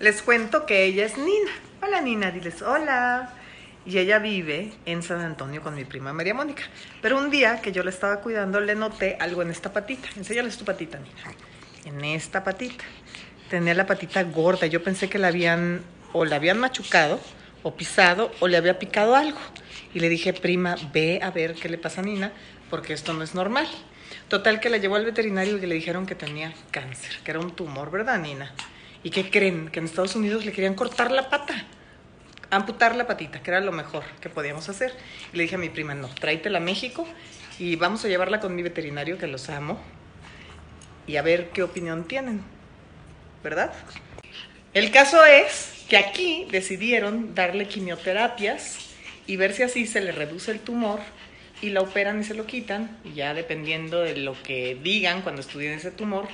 Les cuento que ella es Nina. Hola Nina, diles hola. Y ella vive en San Antonio con mi prima María Mónica. Pero un día que yo la estaba cuidando le noté algo en esta patita. Enséñales tu patita, Nina. En esta patita. Tenía la patita gorda. Yo pensé que la habían o la habían machucado o pisado o le había picado algo. Y le dije, prima, ve a ver qué le pasa a Nina porque esto no es normal. Total que la llevó al veterinario y le dijeron que tenía cáncer, que era un tumor, ¿verdad, Nina? ¿Y qué creen? Que en Estados Unidos le querían cortar la pata, amputar la patita, que era lo mejor que podíamos hacer. Y le dije a mi prima, no, tráetela a México y vamos a llevarla con mi veterinario, que los amo, y a ver qué opinión tienen, ¿verdad? El caso es que aquí decidieron darle quimioterapias y ver si así se le reduce el tumor y la operan y se lo quitan, y ya dependiendo de lo que digan cuando estudien ese tumor,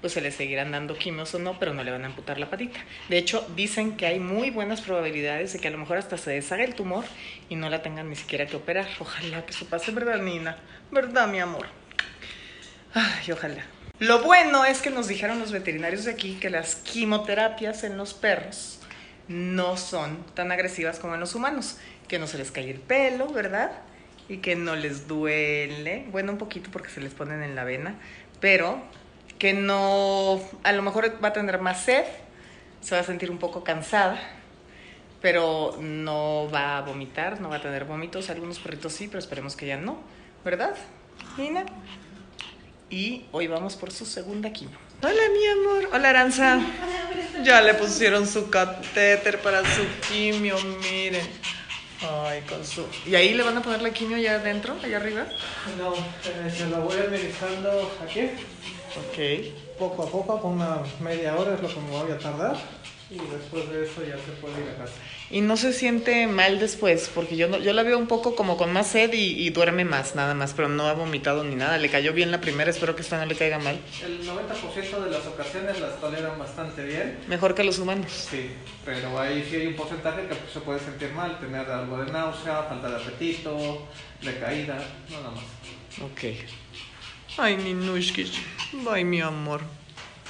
pues se le seguirán dando quimios o no, pero no le van a amputar la patita. De hecho, dicen que hay muy buenas probabilidades de que a lo mejor hasta se deshaga el tumor y no la tengan ni siquiera que operar. Ojalá que eso pase, ¿verdad, Nina? ¿Verdad, mi amor? Ay, ojalá. Lo bueno es que nos dijeron los veterinarios de aquí que las quimioterapias en los perros no son tan agresivas como en los humanos, que no se les cae el pelo, ¿verdad? Y que no les duele, bueno, un poquito porque se les ponen en la vena, pero que no, a lo mejor va a tener más sed, se va a sentir un poco cansada, pero no va a vomitar, no va a tener vómitos. Algunos perritos sí, pero esperemos que ya no, ¿verdad, Nina? Y hoy vamos por su segunda quimio. Hola, mi amor. Hola, Aranza. Ya le pusieron su catéter para su quimio, miren. Ay, con su... ¿Y ahí le van a poner la quimio allá adentro, allá arriba? No, eh, se la voy administrando aquí, Ok. poco a poco, con una media hora es lo que me voy a tardar. Y después de eso ya se puede ir a casa. Y no se siente mal después, porque yo, no, yo la veo un poco como con más sed y, y duerme más, nada más, pero no ha vomitado ni nada. Le cayó bien la primera, espero que esta no le caiga mal. El 90% de las ocasiones las toleran bastante bien. Mejor que los humanos. Sí, pero ahí sí hay un porcentaje que pues, se puede sentir mal, tener algo de náusea, falta de apetito, decaída, nada más. Ok. Ay, Ninushkish. Ay, mi amor.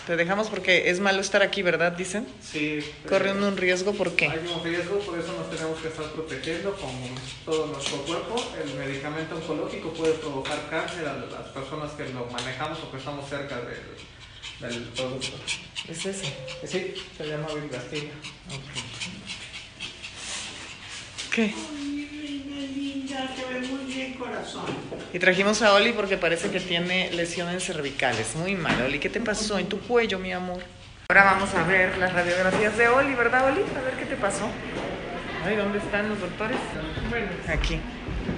Te dejamos porque es malo estar aquí, ¿verdad? Dicen. Sí. Corre uno un riesgo, ¿por qué? Hay un riesgo, por eso nos tenemos que estar protegiendo con todo nuestro cuerpo. El medicamento oncológico puede provocar cáncer a las personas que lo manejamos o que estamos cerca del, del producto. Es ese. Sí, se llama Vilgastina. ¿Qué? Linda, te ve muy bien, corazón. Y trajimos a Oli porque parece que tiene lesiones cervicales. Muy mal, Oli. ¿Qué te pasó en tu cuello, mi amor? Ahora vamos a ver las radiografías de Oli, ¿verdad, Oli? A ver qué te pasó. Ay, ¿dónde están los doctores? Aquí.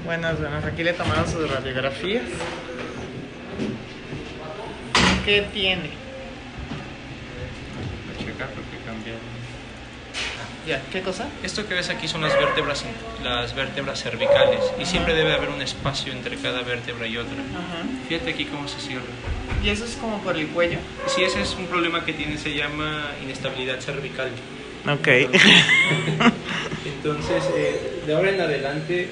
Buenas, buenas. Aquí le tomaron sus radiografías. ¿Qué tiene? checar porque cambiaron. Ya, ¿qué cosa? Esto que ves aquí son las vértebras, las vértebras cervicales y siempre debe haber un espacio entre cada vértebra y otra. Ajá. Fíjate aquí cómo se cierra. Y eso es como por el cuello. Si ese es un problema que tiene, se llama inestabilidad cervical. Ok. Entonces, eh, de ahora en adelante,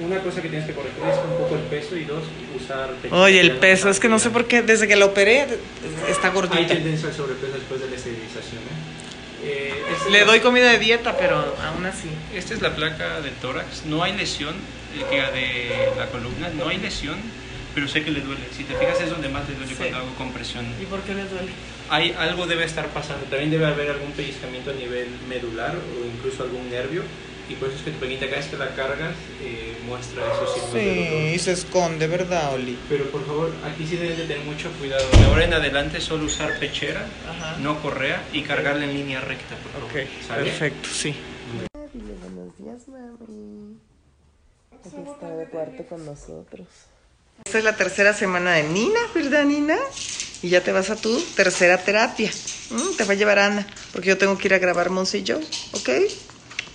una cosa que tienes que corregir es un poco el peso y dos, usar... Oye, el peso, es que no sé por qué, desde que lo operé está Hay gordito. tendencia al sobrepeso después de la esterilización. ¿eh? Eh, Le doy comida de dieta, pero aún así. Esta es la placa del tórax. No hay lesión eh, de la columna, no hay lesión, pero sé que le duele. Si te fijas es donde más le duele Sí. cuando hago compresión. ¿Y por qué le duele? Hay algo debe estar pasando. También debe haber algún pellizcamiento a nivel medular o incluso algún nervio. Y por eso es que tu pequeñita cada vez que la cargas eh, muestra esos signos de dolor. Sí, y se esconde, ¿verdad, Oli? Pero por favor, aquí sí debes de tener mucho cuidado. De ahora en adelante solo usar pechera, Ajá. no correa y cargarla en línea recta, por favor. Ok, ¿Sale? perfecto, sí. Dile buenos días, mami. Aquí está de cuarto con nosotros. Esta es la tercera semana de Nina, ¿verdad, Nina? Y ya te vas a tu tercera terapia. Mm, te va a llevar Ana, porque yo tengo que ir a grabar Monse y yo, ¿ok?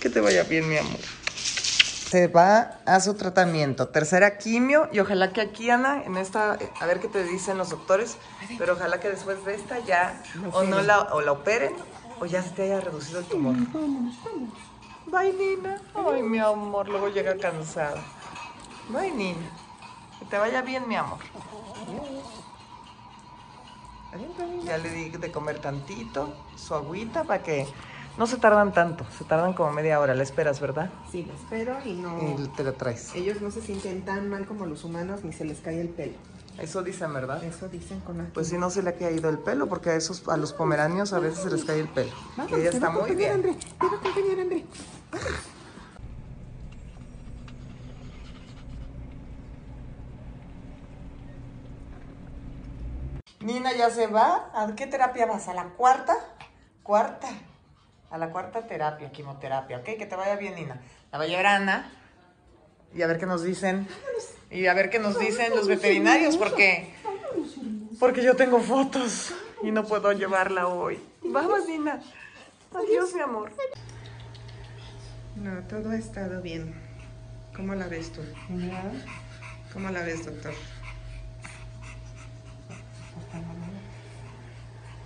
Que te vaya bien, mi amor. Se va a su tratamiento, tercera quimio, y ojalá que aquí, Ana, en esta, a ver qué te dicen los doctores, pero ojalá que después de esta ya o no la, o la operen o ya se te haya reducido el tumor. Bye, Nina. Ay, mi amor, luego llega cansada. Bye, Nina. Que te vaya bien, mi amor. Ya le di de comer tantito, su agüita para que No se tardan tanto, se tardan como media hora, la esperas, ¿verdad? Sí, lo espero y no... Y te la traes. Ellos no se sienten tan mal como los humanos ni se les cae el pelo. Eso dicen, ¿verdad? Eso dicen con la... Pues si no se le ha caído el pelo, porque a esos, a los pomeranios a veces se les cae el pelo. Vamos, ella está muy bien. André. Te va a acompañar, André. Nina ya se va. ¿A qué terapia vas? ¿A la cuarta? Cuarta. A la cuarta terapia, quimioterapia, ¿ok? Que te vaya bien, Nina. La va a llevar Ana. Y a ver qué nos dicen. Y a ver qué nos dicen los veterinarios, porque. Porque yo tengo fotos y no puedo llevarla hoy. Vamos, Nina. Adiós, mi amor. No, todo ha estado bien. ¿Cómo la ves tú? ¿Cómo la ves, doctor?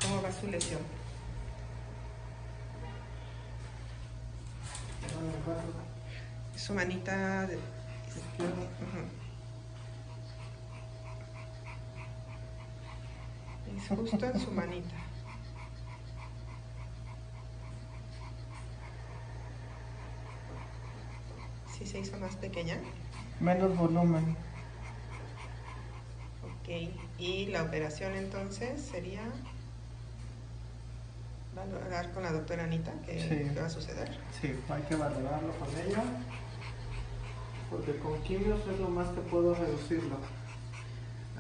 ¿Cómo va su lesión? Su manita de... Es justo en su manita. ¿Sí se hizo más pequeña? Menos volumen. Ok, y la operación entonces sería valorar con la doctora Anita Sí. qué va a suceder. Sí, hay que valorarlo con ella. Porque con quimios es lo más que puedo reducirlo.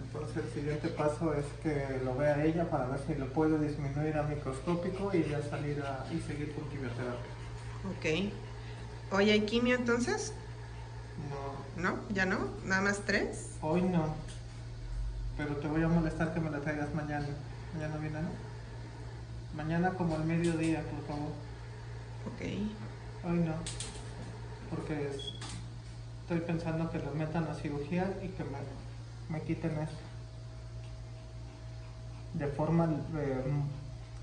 Entonces el siguiente paso es que lo vea ella para ver si lo puedo disminuir a microscópico y ya salir a, y seguir con quimioterapia. Ok. ¿Hoy hay quimio entonces? No, ¿No? ¿Ya no? ¿Nada más tres? hoy no. Pero te voy a molestar que me la traigas mañana. Mañana viene, ¿no? Mañana como al mediodía, por favor. Ok. Hoy no. Porque es- estoy pensando que lo metan a cirugía y que me, me quiten esto. De forma eh,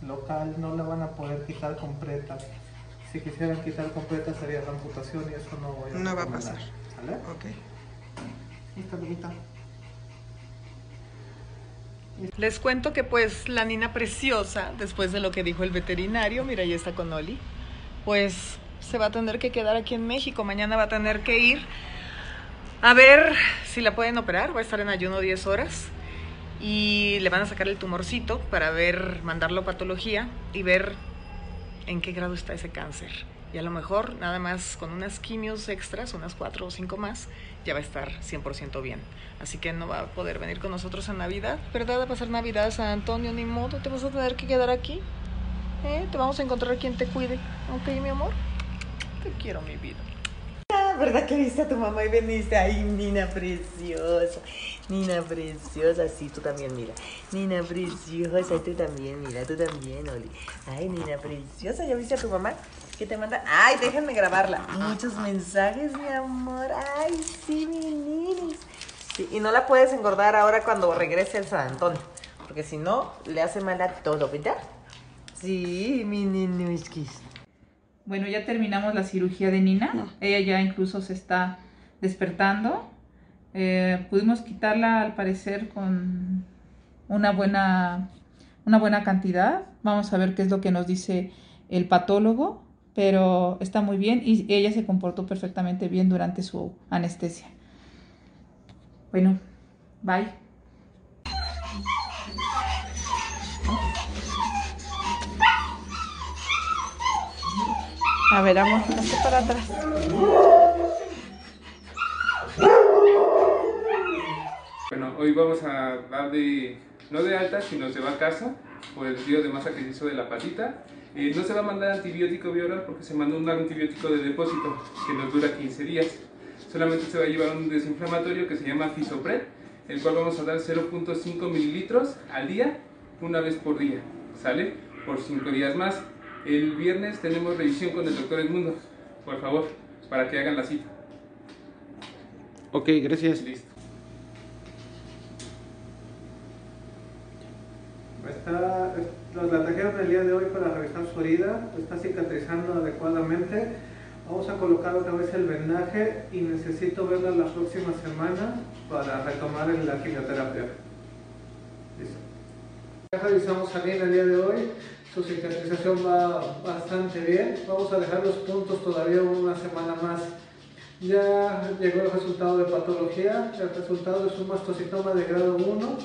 local no la van a poder quitar completa. Si quisieran quitar completa sería la amputación y eso no voy a No va a pasar. ¿Sale? Ok. Listo, amiguita. Les cuento que pues la Nina preciosa, después de lo que dijo el veterinario, mira, ya está con Oli, pues se va a tener que quedar aquí en México. Mañana va a tener que ir a ver si la pueden operar. Va a estar en ayuno 10 horas y le van a sacar el tumorcito para ver, mandarlo a patología y ver en qué grado está ese cáncer. Y a lo mejor nada más con unas quimios extras, unas cuatro o cinco más, ya va a estar 100% bien. Así que no va a poder venir con nosotros a Navidad, ¿verdad? A pasar Navidad a San Antonio, ni modo, te vas a tener que quedar aquí. ¿Eh? Te vamos a encontrar quien te cuide. ¿Ok, mi amor? Te quiero, mi vida. ¿Verdad que viste a tu mamá y veniste? Ay, Nina preciosa. Nina preciosa, sí, tú también, mira. Nina preciosa, tú también, mira, tú también, Oli. Ay, Nina preciosa, ¿ya viste a tu mamá? ¿Qué te manda? Ay, déjenme grabarla. Muchos mensajes, mi amor. Ay, sí, mi ninis. Sí, y no la puedes engordar ahora cuando regrese al San Antonio. Porque si no, le hace mal a todo, ¿verdad? Sí, mi ninuskis. Bueno, ya terminamos la cirugía de Nina. Ella ya incluso se está despertando. Eh, pudimos quitarla al parecer con una buena, una buena cantidad. Vamos a ver qué es lo que nos dice el patólogo, pero está muy bien y ella se comportó perfectamente bien durante su anestesia. Bueno, bye. A ver, amor, hazte para atrás. Bueno, hoy vamos a dar de, no de alta, sino se va a casa por el río de masa que se hizo de la patita. Eh, no se va a mandar antibiótico vía oral porque se mandó un antibiótico de depósito que nos dura 15 días. Solamente se va a llevar un desinflamatorio que se llama Fisopred, el cual vamos a dar 0.5 mililitros al día, una vez por día, ¿sale? Por 5 días más. El viernes tenemos revisión con el doctor Edmundo, por favor, para que hagan la cita. Ok, gracias. Listo. Está, es- la trajeron el día de hoy para revisar su herida, está cicatrizando adecuadamente. Vamos a colocar otra vez el vendaje y necesito verla la próxima semana para retomar la quimioterapia. Ya revisamos Nina el día de hoy, su cicatrización va bastante bien. Vamos a dejar los puntos todavía una semana más. Ya llegó el resultado de patología, el resultado es un mastocitoma de grado 1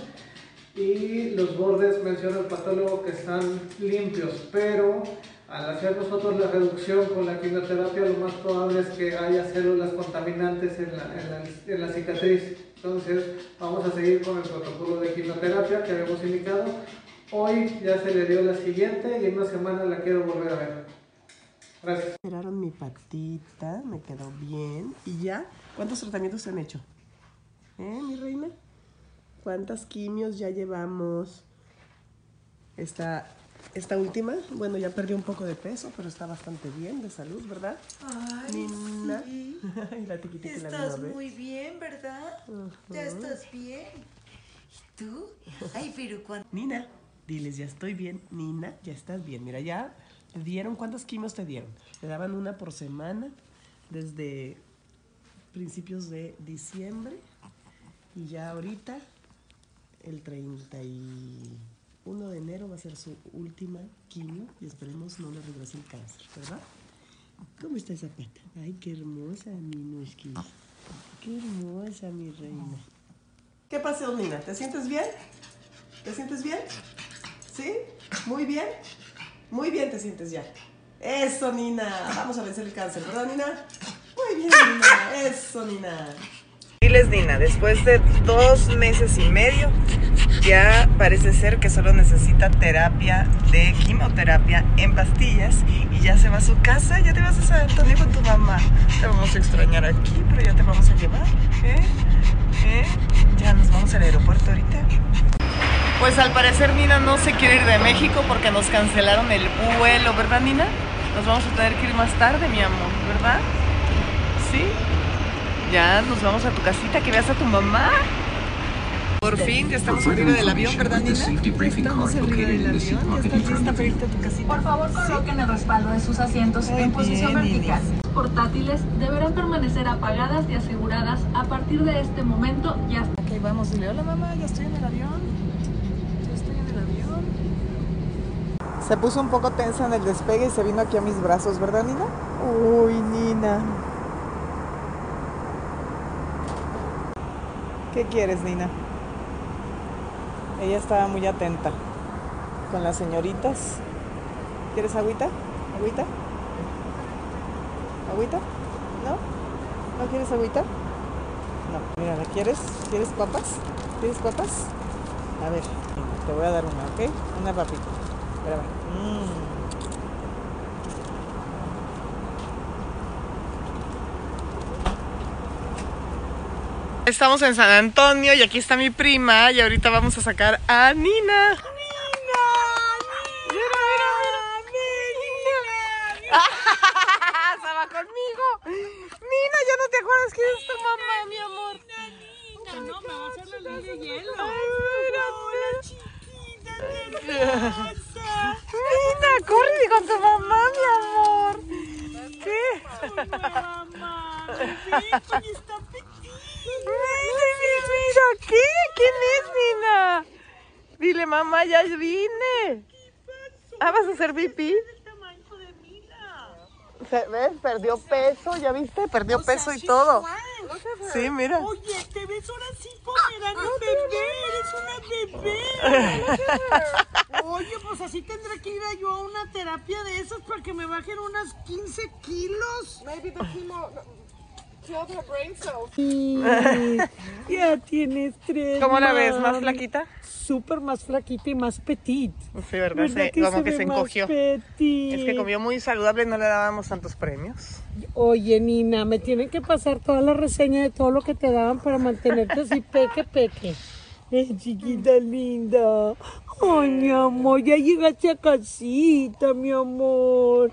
y los bordes menciona el patólogo que están limpios, pero al hacer nosotros la reducción con la quimioterapia lo más probable es que haya células contaminantes en la, en la, en la cicatriz. Entonces vamos a seguir con el protocolo de quimioterapia que habíamos indicado. Hoy ya se le dio la siguiente y en una semana la quiero volver a ver. Gracias. Operaron mi patita, me quedó bien. ¿Y ya? ¿Cuántos tratamientos se han hecho? ¿Eh, mi reina? ¿Cuántas quimios ya llevamos? Esta, esta última, bueno, ya perdió un poco de peso, pero está bastante bien de salud, ¿verdad? Ay, Nina. sí. Y la tiquita que la Estás muy bien, ¿verdad? Ya estás bien. ¿Y tú? Ay, pero cuando... Nina, diles, ya estoy bien. Nina, ya estás bien. Mira, ya te dieron, ¿cuántas quimios te dieron? Te daban una por semana desde principios de diciembre y ya ahorita, el 31 de enero va a ser su última quimio y esperemos no le regrese el cáncer, ¿verdad? ¿Cómo está esa pata? Ay, qué hermosa, mi Nushki. Qué hermosa, mi reina. ¿Qué pasó, Nina? ¿Te sientes bien? ¿Te sientes bien? ¿Sí? ¿Muy bien? Muy bien te sientes ya. Eso, Nina. Vamos a vencer el cáncer, ¿verdad, Nina? Muy bien, Nina. Eso, Nina. Diles, Nina, después de dos meses y medio, ya parece ser que solo necesita terapia de quimioterapia en pastillas y ya se va a su casa. Ya te vas a San Antonio con tu mamá. Te vamos a extrañar aquí, pero ya te vamos a llevar. ¿Eh? ¿Eh? Ya nos vamos al aeropuerto ahorita. Pues al parecer Nina no se quiere ir de México porque nos cancelaron el vuelo, ¿verdad Nina? Nos vamos a tener que ir más tarde, mi amor, ¿verdad? Sí. Ya nos vamos a tu casita, que veas a tu mamá. Por fin, ya estamos arriba del avión, ¿verdad Nina? Estamos arriba del avión, ya estás lista para irte a tu casita. Por favor, coloquen el respaldo de sus asientos en posición vertical. Portátiles deberán permanecer apagadas y aseguradas a partir de este momento y hasta Ok, vamos, dile, hola mamá, ya estoy en el avión. Ya estoy en el avión. Se puso un poco tensa en el despegue y se vino aquí a mis brazos, ¿verdad, Nina? Uy, Nina. ¿Qué quieres, Nina? Ella estaba muy atenta con las señoritas. ¿Quieres agüita? ¿Agüita? ¿Agüita? ¿No? ¿No quieres agüita? No, mira, ¿la quieres? ¿Quieres papas? ¿Quieres papas? A ver, te voy a dar una, ¿ok? Una papita. Estamos en San Antonio y aquí está mi prima y ahorita vamos a sacar a Nina. ¡Nina! ¡Mira, mira, mira! ¡Estaba conmigo! Nina, ya no te acuerdas quién es tu mamá, mi amor. No, me va a hacer la ley de hielo. Nina, corre con tu mamá, mi amor. ¿Qué? Mamá, ven con esta Mira, mira, mira, ¿qué? ¿Quién es Nina? Dile, mamá, ya vine. Ah, ¿vas a hacer pipí? ¿Ves? Perdió peso, ¿ya viste? Perdió peso y todo. Sí, mira. Oye, te ves ahora sí pomerana bebé, eres una bebé. Oye, pues así tendré que ir a yo a una terapia de esas para que me bajen unas 15 kilos. Maybe the chemo Ya tienes tres. ¿Cómo la ves? ¿Más flaquita? Súper más flaquita y más petit. Sí, ¿verdad? ¿Verdad Sí, que como se que se encogió. petit? Es que comió muy saludable y no le dábamos tantos premios. Oye, Nina, me tienen que pasar toda la reseña de todo lo que te daban para mantenerte así peque, peque. Eh, chiquita linda. Ay, mi amor, ya llegaste a casita, mi amor.